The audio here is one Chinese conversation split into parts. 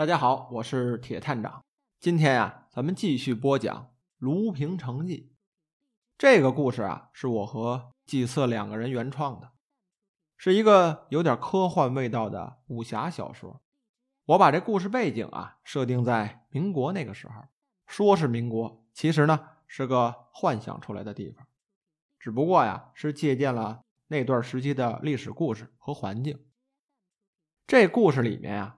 大家好，我是铁探长。今天呀，咱们继续播讲《卢平城记》这个故事啊，是我和季瑟两个人原创的，是一个有点科幻味道的武侠小说。我把这故事背景啊设定在民国那个时候，说是民国，其实呢是个幻想出来的地方，只不过呀是借鉴了那段时期的历史故事和环境。这故事里面呀。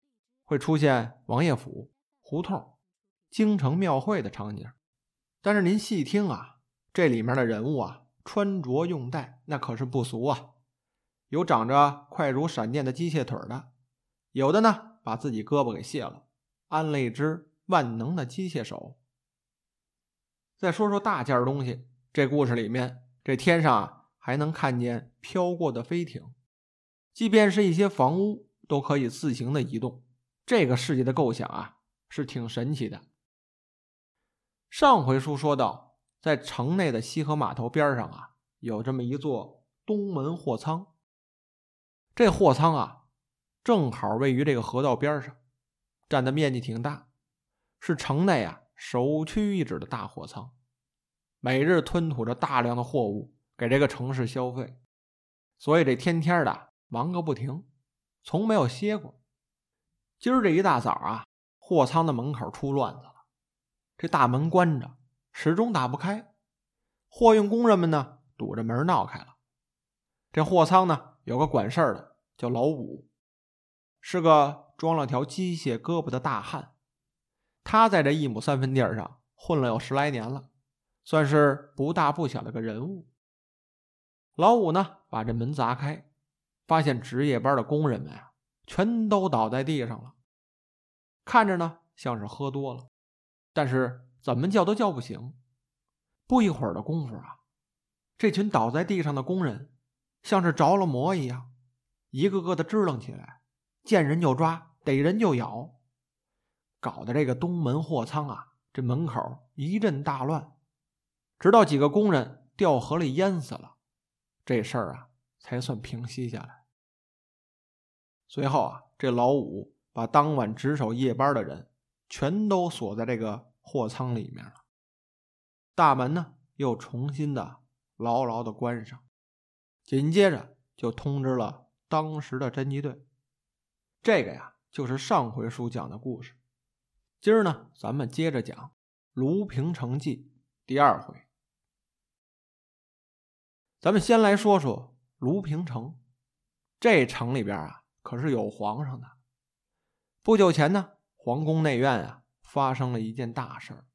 会出现王爷府、胡同、京城庙会的场景，但是您细听啊，这里面的人物啊，穿着用戴那可是不俗啊，有长着快如闪电的机械腿的，有的呢把自己胳膊给卸了，安了一只万能的机械手。再说说大件东西，这故事里面，这天上啊还能看见飘过的飞艇，即便是一些房屋都可以自行的移动。这个世界的构想啊，是挺神奇的。上回书说到，在城内的西河码头边上啊，有这么一座东门货仓。这货仓啊，正好位于这个河道边上，占的面积挺大，是城内啊首屈一指的大货仓，每日吞吐着大量的货物给这个城市消费，所以这天天的忙个不停，从没有歇过。今儿这一大早啊，货仓的门口出乱子了。这大门关着，始终打不开。货运工人们呢，堵着门闹开了。这货仓呢，有个管事儿的，叫老五，是个装了条机械胳膊的大汉。他在这一亩三分地上混了有十来年了，算是不大不小的个人物。老五呢，把这门砸开，发现值夜班的工人们啊。全都倒在地上了，看着呢像是喝多了，但是怎么叫都叫不醒。不一会儿的功夫啊，这群倒在地上的工人像是着了魔一样，一个个的支棱起来，见人就抓，逮人就咬，搞得这个东门货仓啊，这门口一阵大乱，直到几个工人掉河里淹死了，这事儿啊才算平息下来。随后啊，这老五把当晚值守夜班的人全都锁在这个货仓里面了，大门呢又重新的牢牢的关上，紧接着就通知了当时的侦缉队。这个呀，就是上回书讲的故事。今儿呢，咱们接着讲《卢平城记》第二回。咱们先来说说卢平城，这城里边啊。可是有皇上的。不久前呢，皇宫内院啊发生了一件大事儿。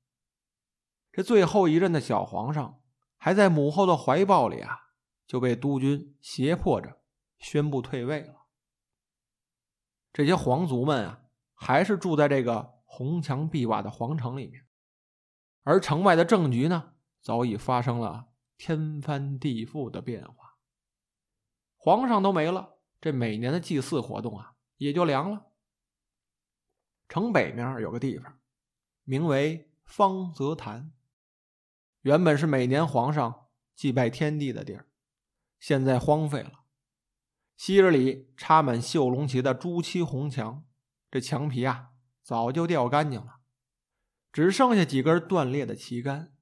这最后一任的小皇上还在母后的怀抱里啊，就被督军胁迫着宣布退位了。这些皇族们啊，还是住在这个红墙碧瓦的皇城里面，而城外的政局呢，早已发生了天翻地覆的变化。皇上都没了。这每年的祭祀活动啊，也就凉了。城北面有个地方，名为方泽坛，原本是每年皇上祭拜天地的地儿，现在荒废了。昔日里插满绣龙旗的朱漆红墙，这墙皮啊早就掉干净了，只剩下几根断裂的旗杆，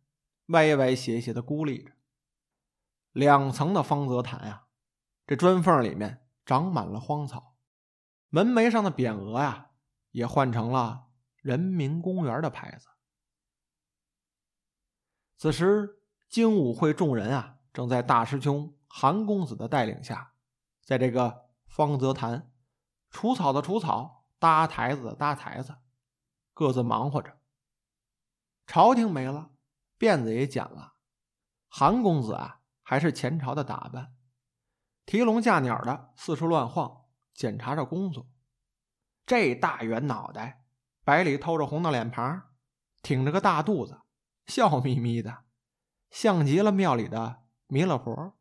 歪歪斜斜的孤立着。两层的方泽坛呀，这砖缝里面。长满了荒草，门楣上的匾额呀，也换成了人民公园的牌子。此时，精武会众人啊，正在大师兄韩公子的带领下，在这个方泽坛除草的除草，搭台子的搭台子，各自忙活着。朝廷没了，辫子也剪了，韩公子啊，还是前朝的打扮。提笼架鸟的四处乱晃，检查着工作。这大圆脑袋，白里透着红的脸庞，挺着个大肚子，笑眯眯的，像极了庙里的弥勒佛。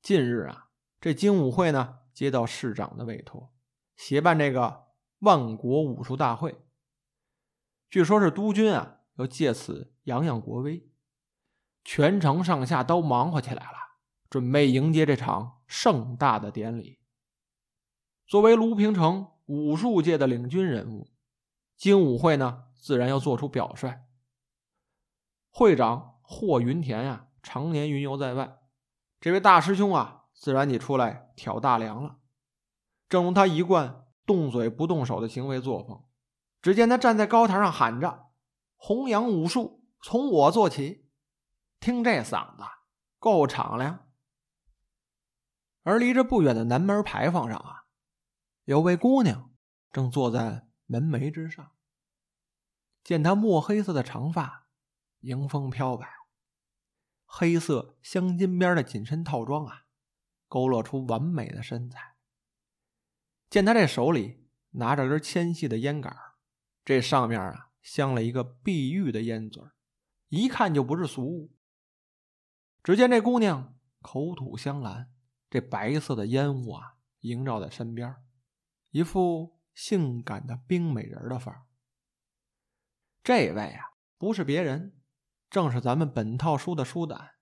近日啊，这精武会呢接到市长的委托，协办这个万国武术大会。据说是督军啊要借此扬扬国威，全城上下都忙活起来了。准备迎接这场盛大的典礼。作为卢平城武术界的领军人物，精武会呢，自然要做出表率。会长霍云田呀，常年云游在外，这位大师兄啊，自然得出来挑大梁了。正如他一贯动嘴不动手的行为作风，只见他站在高台上喊着：“弘扬武术，从我做起。”听这嗓子，够敞亮。而离这不远的南门牌坊上啊，有位姑娘正坐在门楣之上。见她墨黑色的长发，迎风飘摆，黑色镶金边的紧身套装啊，勾勒出完美的身材。见他这手里拿着根纤细的烟杆这上面啊镶了一个碧玉的烟嘴一看就不是俗物。只见这姑娘口吐香兰，这白色的烟雾啊萦绕在身边，一副性感的冰美人的范儿。这位啊不是别人，正是咱们本套书的书胆，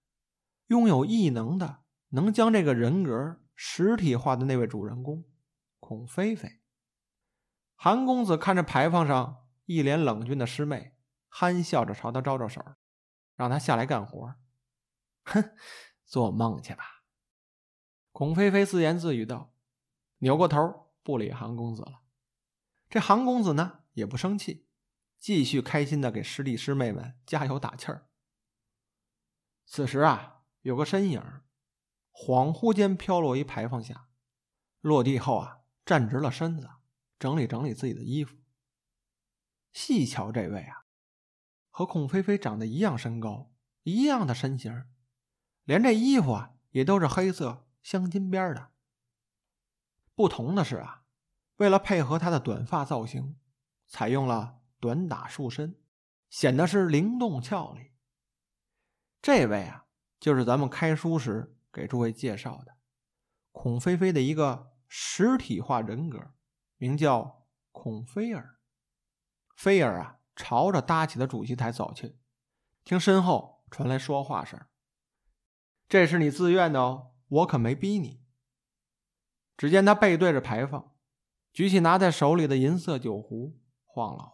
拥有异能的，能将这个人格实体化的那位主人公。孔飞飞，韩公子看着牌坊上一脸冷峻的师妹，憨笑着朝他招招手，让他下来干活。哼，做梦去吧！孔飞飞自言自语道，扭过头不理韩公子了。这韩公子呢，也不生气，继续开心的给师弟师妹们加油打气儿。此时啊，有个身影，恍惚间飘落一牌坊下，落地后啊。站直了身子，整理整理自己的衣服。细瞧这位啊，和孔飞飞长得一样身高，一样的身形，连这衣服啊也都是黑色镶金边的。不同的是啊，为了配合他的短发造型，采用了短打束身，显得是灵动俏丽。这位啊，就是咱们开书时给诸位介绍的孔飞飞的一个。实体化人格，名叫孔菲尔。菲尔啊，朝着搭起的主席台走去，听身后传来说话声：“这是你自愿的哦，我可没逼你。”只见他背对着牌坊，举起拿在手里的银色酒壶，晃了晃，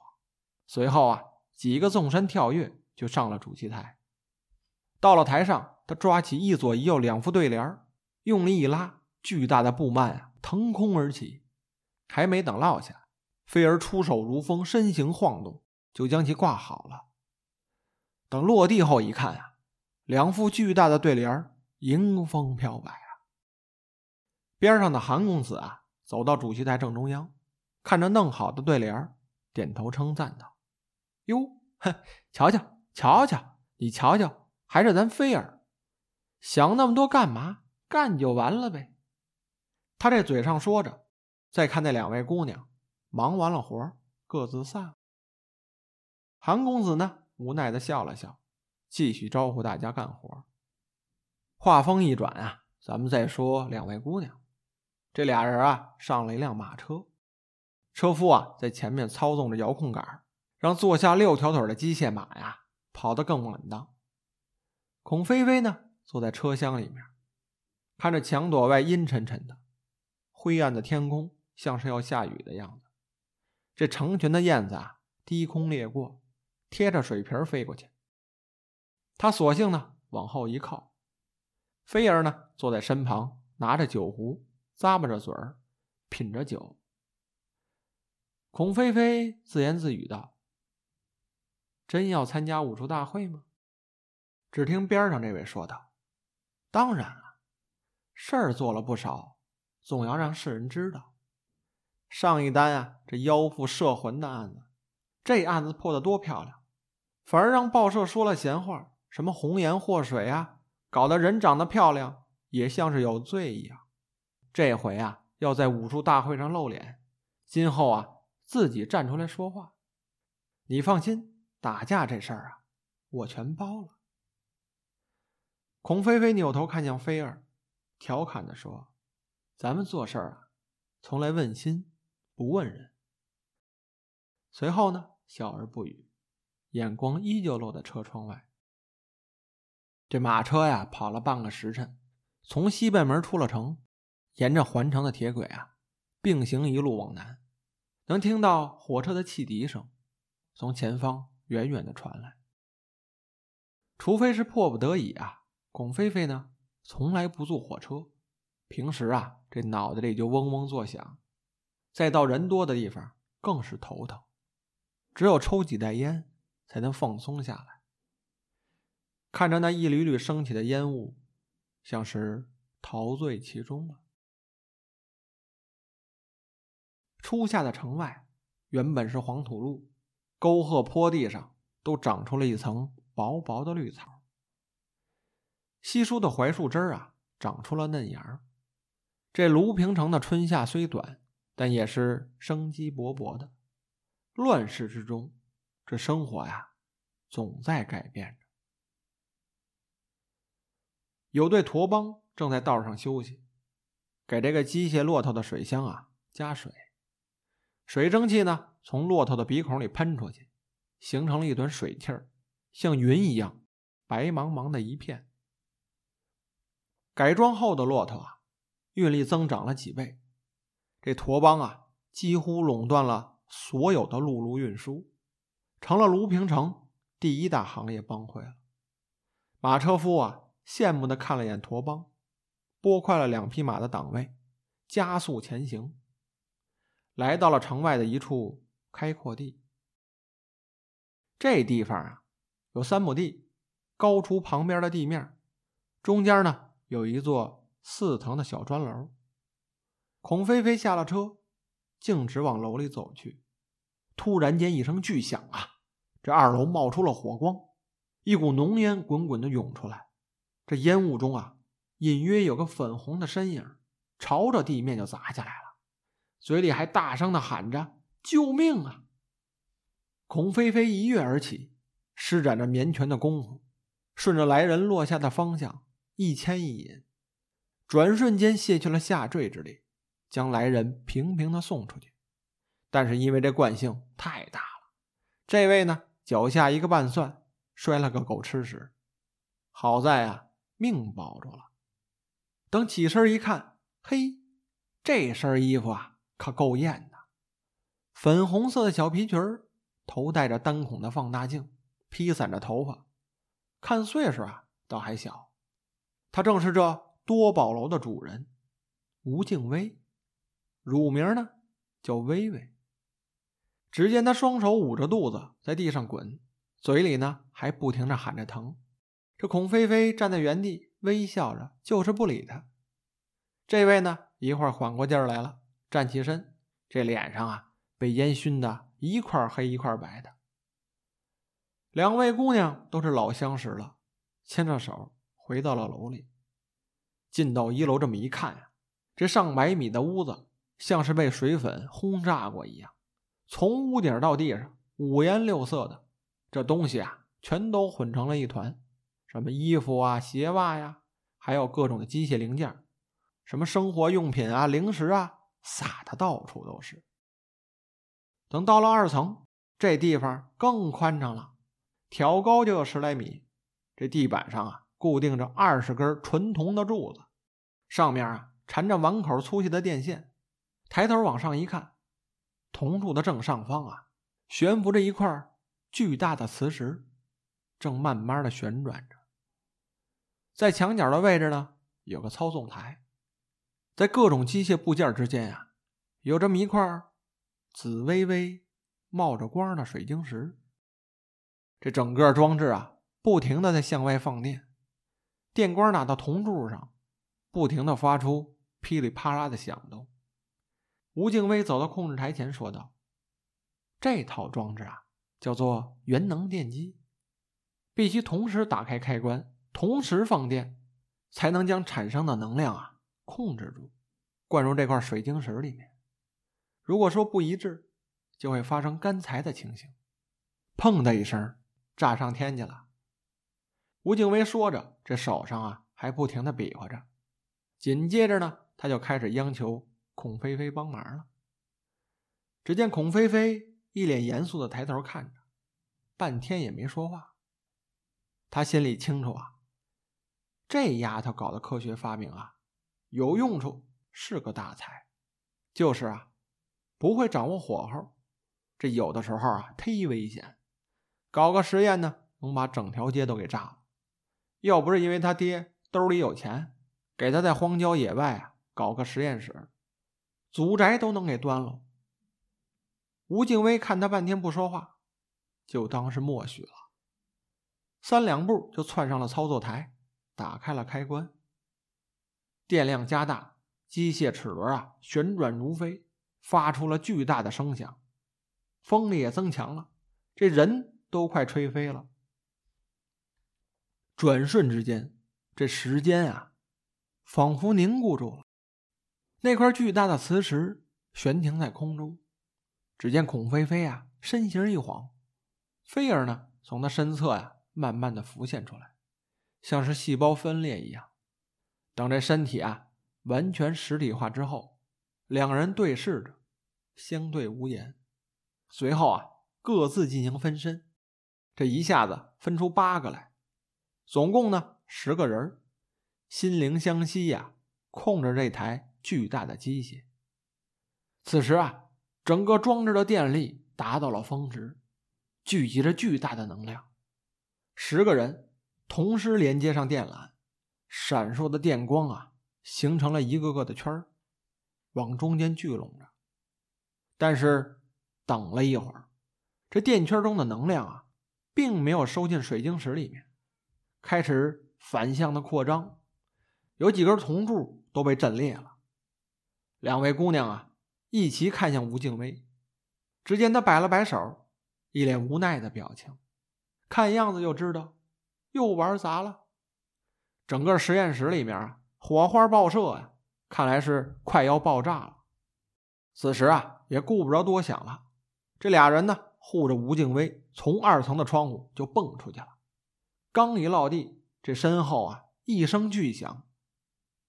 随后啊，几个纵身跳跃就上了主席台。到了台上，他抓起一左一右两副对联，用力一拉，巨大的布幔啊！腾空而起，还没等落下，飞儿出手如风，身形晃动，就将其挂好了。等落地后一看啊，两副巨大的对联迎风飘摆啊。边上的韩公子啊，走到主席台正中央，看着弄好的对联点头称赞道：“哟，哼，瞧瞧，瞧瞧，你瞧瞧，还是咱飞儿，想那么多干嘛？干就完了呗。”他这嘴上说着，再看那两位姑娘，忙完了活各自散了。韩公子呢，无奈的笑了笑，继续招呼大家干活。话锋一转啊，咱们再说两位姑娘，这俩人啊，上了一辆马车，车夫啊在前面操纵着遥控杆，让坐下六条腿的机械马呀跑得更稳当。孔飞飞呢，坐在车厢里面，看着墙垛外阴沉沉的。灰暗的天空像是要下雨的样子，这成群的燕子啊，低空掠过，贴着水瓶飞过去。他索性呢往后一靠，菲儿呢坐在身旁，拿着酒壶，咂巴着嘴儿，品着酒。孔飞飞自言自语道：“真要参加武术大会吗？”只听边上这位说道：“当然了，事儿做了不少。”总要让世人知道，上一单啊，这妖妇摄魂的案子，这案子破的多漂亮，反而让报社说了闲话，什么红颜祸水啊，搞得人长得漂亮也像是有罪一样。这回啊，要在武术大会上露脸，今后啊，自己站出来说话。你放心，打架这事儿啊，我全包了。孔飞飞扭头看向菲儿，调侃的说。咱们做事儿啊，从来问心不问人。随后呢，笑而不语，眼光依旧落在车窗外。这马车呀，跑了半个时辰，从西北门出了城，沿着环城的铁轨啊，并行一路往南，能听到火车的汽笛声从前方远远的传来。除非是迫不得已啊，孔飞飞呢从来不坐火车，平时啊这脑袋里就嗡嗡作响，再到人多的地方更是头疼，只有抽几袋烟才能放松下来。看着那一缕缕升起的烟雾，像是陶醉其中了。初夏的城外原本是黄土路，沟壑坡地上都长出了一层。薄薄的绿草，稀疏的槐树枝儿啊，长出了嫩芽。这卢平城的春夏虽短，但也是生机勃勃的。乱世之中，这生活呀，总在改变着。有队驼帮正在道上休息，给这个机械骆驼的水箱啊加水。水蒸气呢，从骆驼的鼻孔里喷出去，形成了一团水汽儿。像云一样，白茫茫的一片。改装后的骆驼啊，运力增长了几倍。这驼帮啊，几乎垄断了所有的陆路运输，成了卢平城第一大行业帮会了。马车夫啊，羡慕的看了眼驼帮，拨快了两匹马的档位，加速前行，来到了城外的一处开阔地。这地方啊。有三亩地，高出旁边的地面，中间呢有一座四层的小砖楼。孔飞飞下了车，径直往楼里走去。突然间一声巨响啊，这二楼冒出了火光，一股浓烟滚滚的涌出来。这烟雾中啊，隐约有个粉红的身影朝着地面就砸下来了，嘴里还大声的喊着：“救命啊！”孔飞飞一跃而起。施展着绵拳的功夫，顺着来人落下的方向一牵一引，转瞬间卸去了下坠之力，将来人平平的送出去。但是因为这惯性太大了，这位呢脚下一个半蒜，摔了个狗吃屎。好在啊命保住了。等起身一看，嘿，这身衣服啊可够艳的，粉红色的小皮裙头戴着单孔的放大镜。披散着头发，看岁数啊，倒还小。他正是这多宝楼的主人吴敬威，乳名呢叫微微。只见他双手捂着肚子在地上滚，嘴里呢还不停的喊着疼。这孔飞飞站在原地微笑着，就是不理他。这位呢一会儿缓过劲儿来了，站起身，这脸上啊被烟熏的一块黑一块白的。两位姑娘都是老相识了，牵着手回到了楼里。进到一楼，这么一看呀，这上百米的屋子像是被水粉轰炸过一样，从屋顶到地上五颜六色的，这东西啊全都混成了一团，什么衣服啊、鞋袜呀，还有各种的机械零件，什么生活用品啊、零食啊，撒的到处都是。等到了二层，这地方更宽敞了。挑高就有十来米，这地板上啊固定着二十根纯铜的柱子，上面啊缠着碗口粗细的电线。抬头往上一看，铜柱的正上方啊悬浮着一块巨大的磁石，正慢慢的旋转着。在墙角的位置呢有个操纵台，在各种机械部件之间啊有这么一块紫微微冒着光的水晶石。这整个装置啊，不停的在向外放电，电光打到铜柱上，不停的发出噼里啪啦的响动。吴敬威走到控制台前说道：“这套装置啊，叫做元能电机，必须同时打开开关，同时放电，才能将产生的能量啊控制住，灌入这块水晶石里面。如果说不一致，就会发生干柴的情形。”砰的一声。炸上天去了！吴敬威说着，这手上啊还不停的比划着。紧接着呢，他就开始央求孔飞飞帮忙了。只见孔飞飞一脸严肃的抬头看着，半天也没说话。他心里清楚啊，这丫头搞的科学发明啊，有用处，是个大才。就是啊，不会掌握火候，这有的时候啊忒危险。搞个实验呢，能把整条街都给炸了。要不是因为他爹兜里有钱，给他在荒郊野外啊搞个实验室，祖宅都能给端了。吴敬威看他半天不说话，就当是默许了。三两步就窜上了操作台，打开了开关。电量加大，机械齿轮啊旋转如飞，发出了巨大的声响，风力也增强了，这人都快吹飞了。转瞬之间，这时间啊，仿佛凝固住了。那块巨大的磁石悬停在空中。只见孔飞飞啊，身形一晃，飞儿呢，从他身侧呀，慢慢的浮现出来，像是细胞分裂一样。等这身体啊，完全实体化之后，两人对视着，相对无言。随后啊，各自进行分身，这一下子分出八个来。总共呢十个人心灵相惜呀，控制这台巨大的机械。此时啊，整个装置的电力达到了峰值，聚集着巨大的能量。十个人同时连接上电缆，闪烁的电光啊，形成了一个个的圈儿，往中间聚拢着。但是等了一会儿，这电圈中的能量啊，并没有收进水晶石里面。开始反向的扩张，有几根铜柱都被震裂了。两位姑娘啊，一齐看向吴敬威，只见他摆了摆手，一脸无奈的表情，看样子就知道又玩砸了。整个实验室里面啊，火花爆射呀，看来是快要爆炸了。此时啊，也顾不着多想了，这俩人呢，护着吴敬威，从二层的窗户就蹦出去了。刚一落地，这身后啊一声巨响，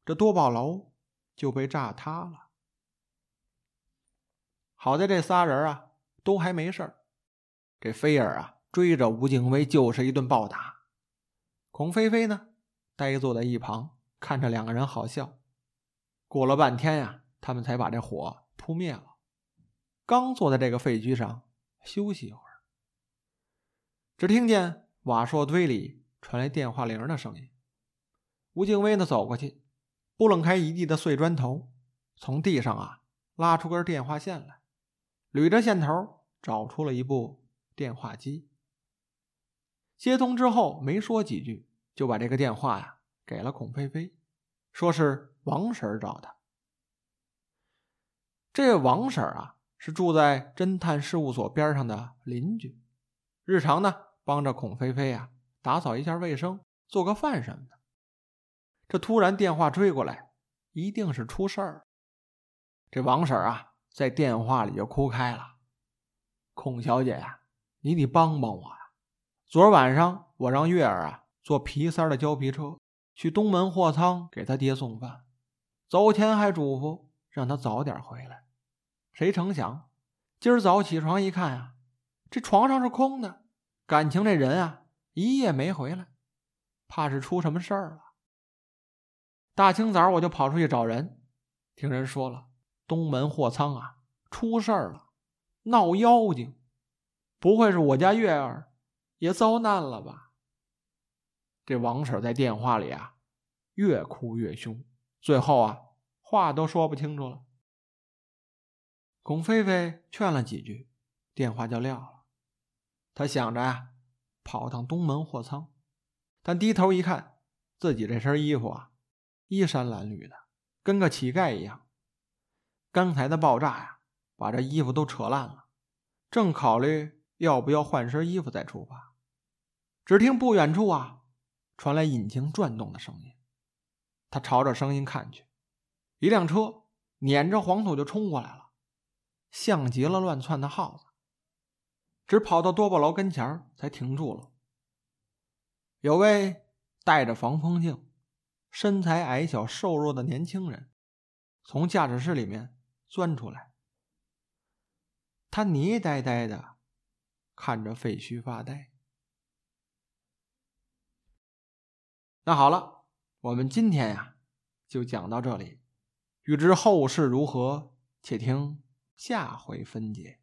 这多宝楼就被炸塌了。好在这仨人啊都还没事儿，这菲儿啊追着吴敬威就是一顿暴打，孔飞飞呢呆坐在一旁看着两个人好笑。过了半天呀，他们才把这火扑灭了。刚坐在这个废墟上休息一会儿，只听见。瓦砾堆里传来电话铃的声音。吴敬威呢，走过去，拨楞开一地的碎砖头，从地上啊拉出根电话线来，捋着线头找出了一部电话机。接通之后，没说几句，就把这个电话呀给了孔菲菲，说是王婶找的。这王婶啊，是住在侦探事务所边上的邻居，日常呢。帮着孔菲菲啊打扫一下卫生，做个饭什么的。这突然电话追过来，一定是出事儿。这王婶啊在电话里就哭开了：“孔小姐呀，你得帮帮我呀！昨晚上我让月儿啊坐皮三的胶皮车去东门货仓给他爹送饭，走前还嘱咐让他早点回来。谁成想，今儿早起床一看啊，这床上是空的。”感情这人啊，一夜没回来，怕是出什么事儿了。大清早我就跑出去找人，听人说了，东门货仓啊出事儿了，闹妖精，不会是我家月儿也遭难了吧？这王婶在电话里啊，越哭越凶，最后啊，话都说不清楚了。龚菲菲劝了几句，电话就撂了。他想着呀，跑趟东门货仓，但低头一看，自己这身衣服啊，衣衫褴褛的，跟个乞丐一样。刚才的爆炸呀，把这衣服都扯烂了。正考虑要不要换身衣服再出发，只听不远处啊，传来引擎转动的声音。他朝着声音看去，一辆车撵着黄土就冲过来了，像极了乱窜的耗子。只跑到多宝楼跟前才停住了。有位戴着防风镜、身材矮小瘦弱的年轻人从驾驶室里面钻出来，他泥呆呆的看着废墟发呆。那好了，我们今天呀就讲到这里，欲知后事如何，且听下回分解。